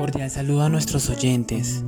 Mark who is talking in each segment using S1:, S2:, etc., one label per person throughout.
S1: Cordial saludo a nuestros oyentes.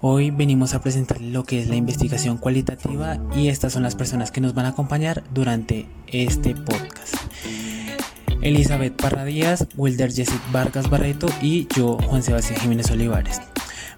S1: Hoy venimos a presentar lo que es la investigación cualitativa y estas son las personas que nos van a acompañar durante este podcast. Elizabeth Parra Díaz, Wilder Jessic Vargas Barreto y yo, Juan Sebastián Jiménez Olivares.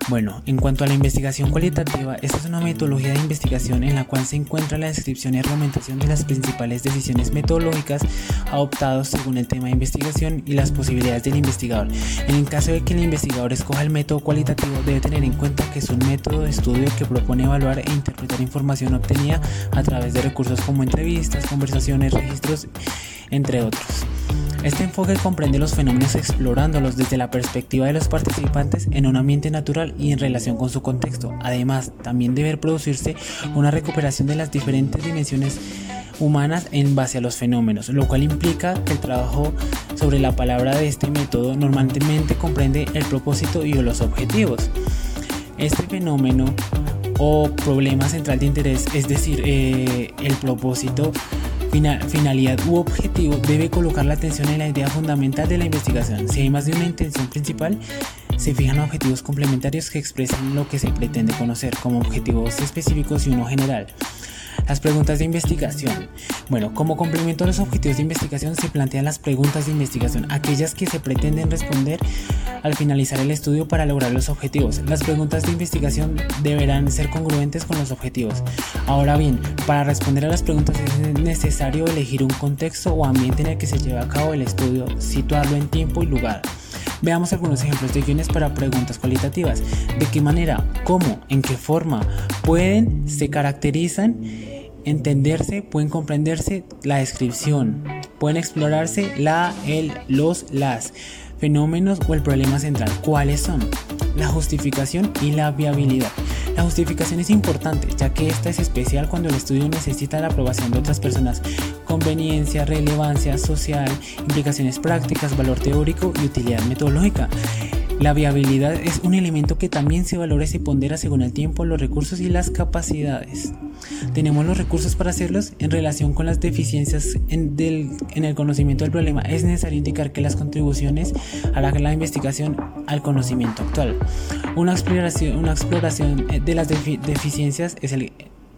S1: Bueno, en cuanto a la investigación cualitativa, esta es una metodología de investigación en la cual se encuentra la descripción y argumentación de las principales decisiones metodológicas adoptadas según el tema de investigación y las posibilidades del investigador. En el caso de que el investigador escoja el método cualitativo, debe tener en cuenta que es un método de estudio que propone evaluar e interpretar información obtenida a través de recursos como entrevistas, conversaciones, registros, entre otros. Este enfoque comprende los fenómenos explorándolos desde la perspectiva de los participantes en un ambiente natural y en relación con su contexto. Además, también debe producirse una recuperación de las diferentes dimensiones humanas en base a los fenómenos, lo cual implica que el trabajo sobre la palabra de este método normalmente comprende el propósito y los objetivos. Este fenómeno o problema central de interés, es decir, eh, el propósito, finalidad u objetivo debe colocar la atención en la idea fundamental de la investigación. Si hay más de una intención principal, se fijan objetivos complementarios que expresan lo que se pretende conocer como objetivos específicos y uno general. Las preguntas de investigación. Bueno, como complemento a los objetivos de investigación se plantean las preguntas de investigación, aquellas que se pretenden responder al finalizar el estudio para lograr los objetivos. Las preguntas de investigación deberán ser congruentes con los objetivos. Ahora bien, para responder a las preguntas es necesario elegir un contexto o ambiente en el que se lleve a cabo el estudio, situarlo en tiempo y lugar. Veamos algunos ejemplos de guiones para preguntas cualitativas. ¿De qué manera, cómo, en qué forma pueden, se caracterizan, entenderse, pueden comprenderse la descripción, pueden explorarse la, el, los, las fenómenos o el problema central. ¿Cuáles son? La justificación y la viabilidad. La justificación es importante, ya que esta es especial cuando el estudio necesita la aprobación de otras personas. Conveniencia, relevancia social, implicaciones prácticas, valor teórico y utilidad metodológica. La viabilidad es un elemento que también se valora y se pondera según el tiempo, los recursos y las capacidades. Tenemos los recursos para hacerlos en relación con las deficiencias en, el conocimiento del problema. Es necesario indicar que las contribuciones a la, investigación al conocimiento actual. Una exploración, una exploración de las deficiencias es el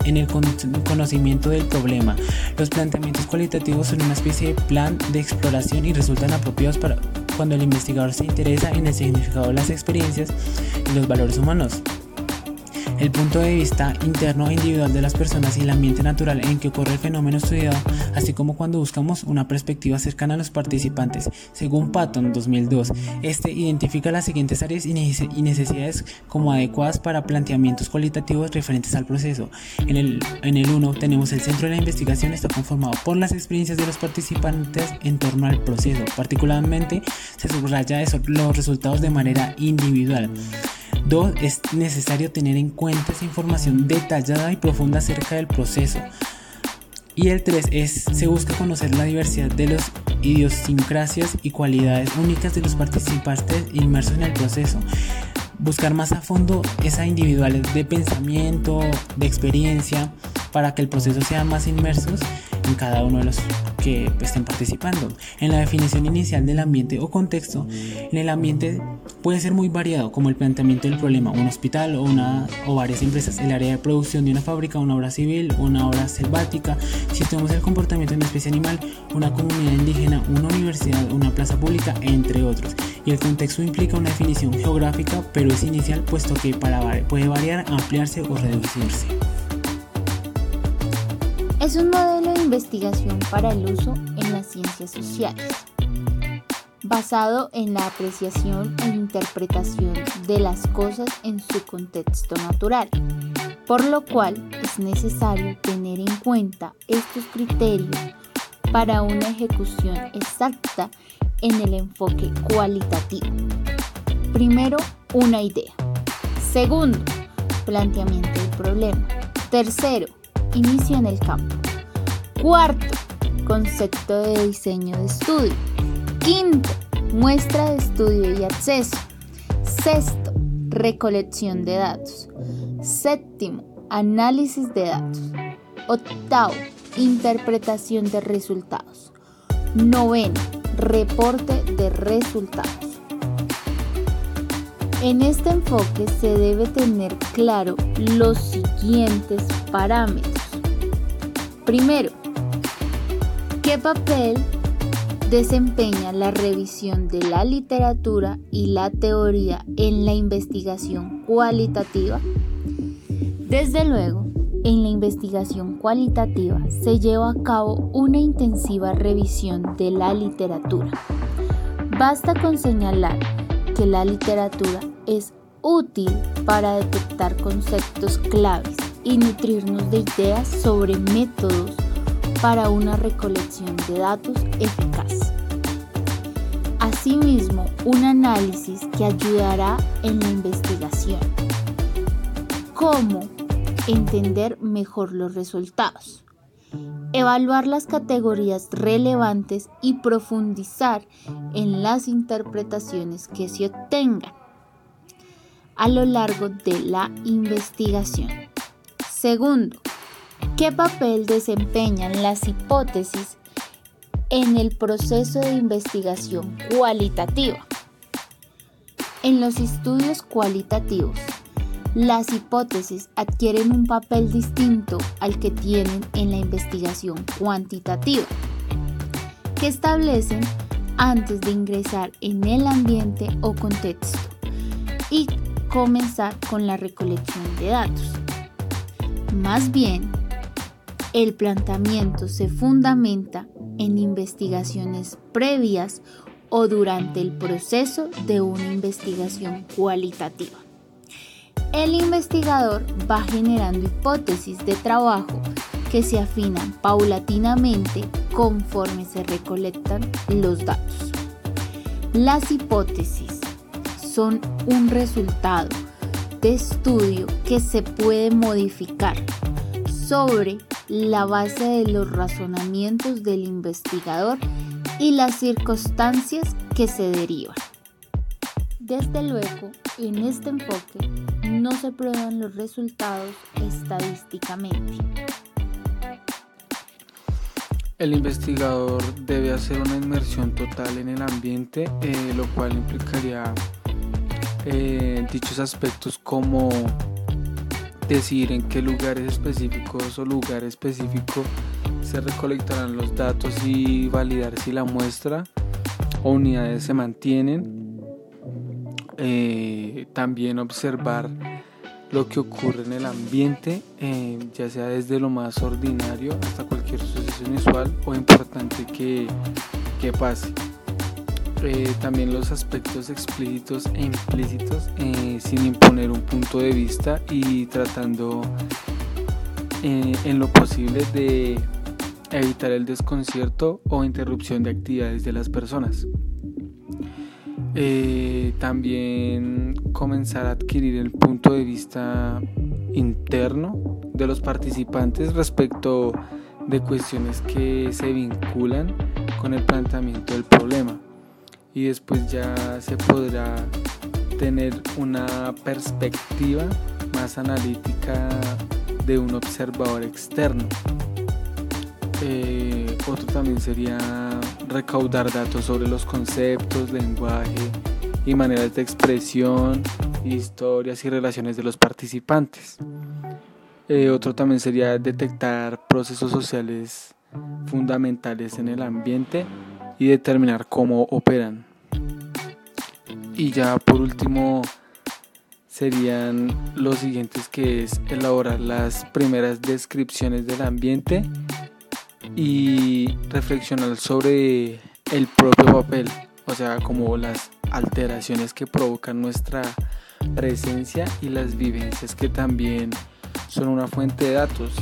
S1: en el conocimiento del problema. Los planteamientos cualitativos son una especie de plan de exploración y resultan apropiados para cuando el investigador se interesa en el significado de las experiencias y los valores humanos el punto de vista interno e individual de las personas y el ambiente natural en que ocurre el fenómeno estudiado, así como cuando buscamos una perspectiva cercana a los participantes. Según Patton 2002, este identifica las siguientes áreas y necesidades como adecuadas para planteamientos cualitativos referentes al proceso. En el, 1 tenemos el centro de la investigación está conformado por las experiencias de los participantes en torno al proceso. Particularmente se subraya eso, los resultados de manera individual. Dos, es necesario tener en cuenta esa información detallada y profunda acerca del proceso. Y el 3 es, se busca conocer la diversidad de las idiosincrasias y cualidades únicas de los participantes inmersos en el proceso. Buscar más a fondo esa individualidad de pensamiento, de experiencia, para que el proceso sea más inmersos en cada uno de los que estén participando. En la definición inicial del ambiente o contexto, en el ambiente puede ser muy variado, como el planteamiento del problema, un hospital o, una, o varias empresas, el área de producción de una fábrica, una obra civil, una obra selvática, si tenemos el comportamiento de una especie animal, una comunidad indígena, una universidad, una plaza pública, entre otros. Y el contexto implica una definición geográfica, pero es inicial, puesto que para, puede variar, ampliarse o reducirse.
S2: Es un modelo de investigación para el uso en las ciencias sociales, basado en la apreciación e interpretación de las cosas en su contexto natural, por lo cual es necesario tener en cuenta estos criterios para una ejecución exacta en el enfoque cualitativo. Primero, una idea. Segundo, planteamiento del problema. Tercero, inicio en el campo. Cuarto, concepto de diseño de estudio. Quinto, muestra de estudio y acceso. Sexto, recolección de datos. Séptimo, análisis de datos. Octavo, interpretación de resultados. Noveno, reporte de resultados. En este enfoque se debe tener claro los siguientes parámetros. Primero, ¿qué papel desempeña la revisión de la literatura y la teoría en la investigación cualitativa? Desde luego, en la investigación cualitativa se lleva a cabo una intensiva revisión de la literatura. Basta con señalar que la literatura es útil para detectar conceptos claves y nutrirnos de ideas sobre métodos para una recolección de datos eficaz. Asimismo, un análisis que ayudará en la investigación. ¿Cómo entender mejor los resultados? Evaluar las categorías relevantes y profundizar en las interpretaciones que se obtengan a lo largo de la investigación. Segundo, ¿qué papel desempeñan las hipótesis en el proceso de investigación cualitativa? En los estudios cualitativos, las hipótesis adquieren un papel distinto al que tienen en la investigación cuantitativa, que establecen antes de ingresar en el ambiente o contexto y comenzar con la recolección de datos. Más bien, el planteamiento se fundamenta en investigaciones previas o durante el proceso de una investigación cualitativa. El investigador va generando hipótesis de trabajo que se afinan paulatinamente conforme se recolectan los datos. Las hipótesis son un resultado de estudio que se puede modificar sobre la base de los razonamientos del investigador y las circunstancias que se derivan. Desde luego, en este enfoque no se prueban los resultados estadísticamente.
S3: El investigador debe hacer una inmersión total en el ambiente, eh, lo cual implicaría eh, dichos aspectos como decir en qué lugares específicos o lugar específico se recolectarán los datos y validar si la muestra o unidades se mantienen. Eh, también observar lo que ocurre en el ambiente, eh, ya sea desde lo más ordinario hasta cualquier suceso inusual o importante que, que pase. Eh, también los aspectos explícitos e implícitos eh, sin imponer un punto de vista y tratando eh, en lo posible de evitar el desconcierto o interrupción de actividades de las personas. también comenzar a adquirir el punto de vista interno de los participantes respecto de cuestiones que se vinculan con el planteamiento del problema y después ya se podrá tener una perspectiva más analítica de un observador externo. Eh, otro también sería recaudar datos sobre los conceptos, lenguaje y maneras de expresión, historias y relaciones de los participantes. Eh, otro también sería detectar procesos sociales fundamentales en el ambiente y determinar cómo operan. Y ya por último serían los siguientes que es elaborar las primeras descripciones del ambiente y reflexionar sobre el propio papel, o sea, como las alteraciones que provocan nuestra presencia y las vivencias que también son una fuente de datos.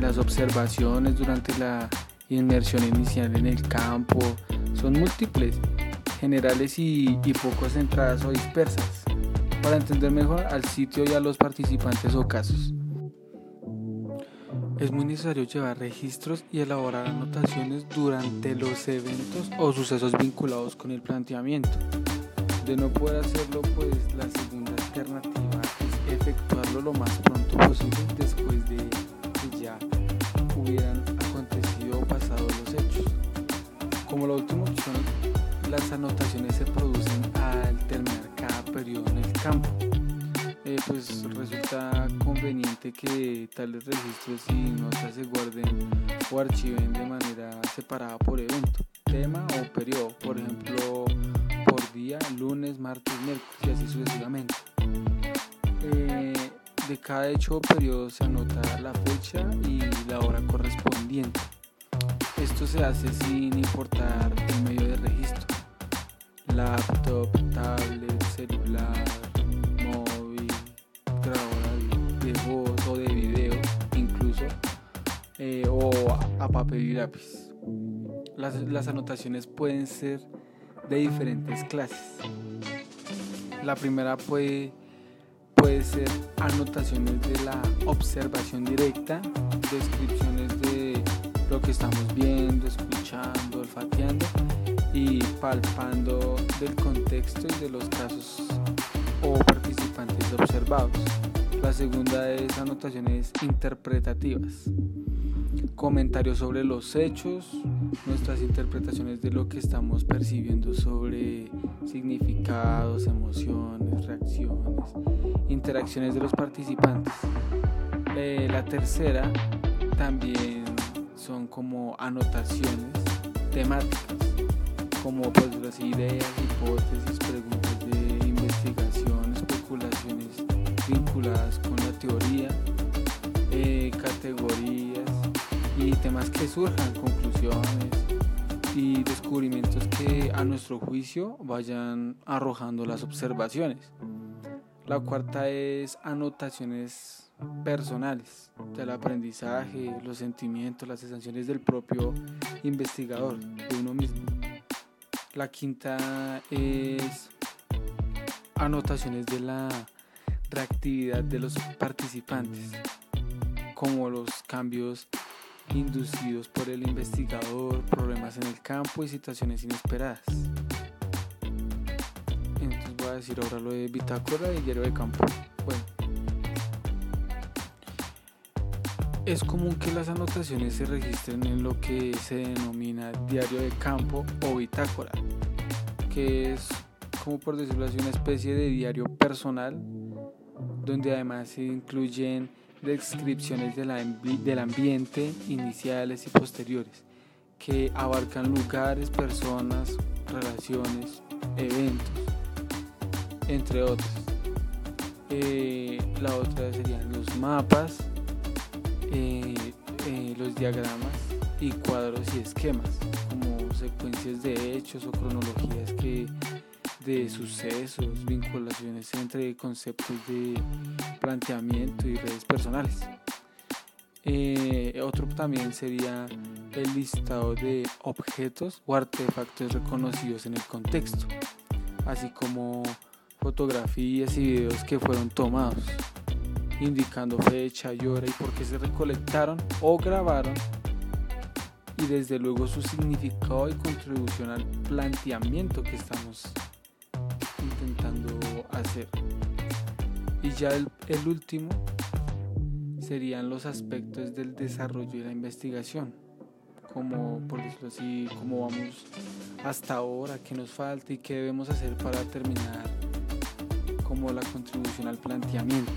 S3: las observaciones durante la inmersión inicial en el campo son múltiples, generales y, poco centradas o dispersas, para entender mejor al sitio y a los participantes o casos. Es muy necesario llevar registros y elaborar anotaciones durante los eventos o sucesos vinculados con el planteamiento. De no poder hacerlo, pues la segunda alternativa es efectuarlo lo más pronto posible después de que ya hubieran las anotaciones se producen al terminar cada periodo campo. Eh, pues resulta conveniente que tales registros y notas se guarden o archiven de manera separada por evento, tema o periodo, por ejemplo, por día, lunes, martes, miércoles y así sucesivamente. Eh, de cada hecho o periodo se anota la fecha y la hora correspondiente. Esto se hace sin importar el medio de registro, laptop, tablet, celular, móvil, grabadora de voz o de video incluso, eh, o a papel y lápiz. Las, las anotaciones pueden ser de diferentes clases. La primera puede, puede ser anotaciones de la observación directa, descripciones de lo que estamos viendo, escuchando, olfateando y palpando del contexto y de los casos o participantes observados. La segunda es anotaciones interpretativas, comentarios sobre los hechos, nuestras interpretaciones de lo que estamos percibiendo sobre significados, emociones, reacciones, interacciones de los participantes. Eh, la tercera también son como anotaciones temáticas, como pues ideas, hipótesis, preguntas de investigación, especulaciones vinculadas con la teoría, eh, categorías y temas que surjan, conclusiones y descubrimientos que a nuestro juicio vayan arrojando las observaciones. La cuarta es anotaciones personales del aprendizaje, los sentimientos, las sensaciones del propio investigador, de uno mismo. La quinta es anotaciones de la reactividad de los participantes, como los cambios inducidos por el investigador, problemas en el campo y situaciones inesperadas. Entonces voy a decir ahora lo de bitácora y diario de campo. Es común que las anotaciones se registren en lo que se denomina diario de campo o bitácora, que es, como por decirlo así, una especie de diario personal, donde además se incluyen descripciones del ambiente iniciales y posteriores, que abarcan lugares, personas, relaciones, eventos, entre otros. Eh, la otra serían los mapas, eh, eh, los diagramas y cuadros y esquemas, como secuencias de hechos o cronologías que de sucesos, vinculaciones entre conceptos de planteamiento y redes personales. Eh, otro también sería el listado de objetos o artefactos reconocidos en el contexto, así como fotografías y videos que fueron tomados indicando fecha y hora y por qué se recolectaron o grabaron y desde luego su significado y contribución al planteamiento que estamos intentando hacer. Y ya el, último serían los aspectos del desarrollo y la investigación, como por decirlo así, cómo vamos hasta ahora, qué nos falta y qué debemos hacer para terminar como la contribución al planteamiento.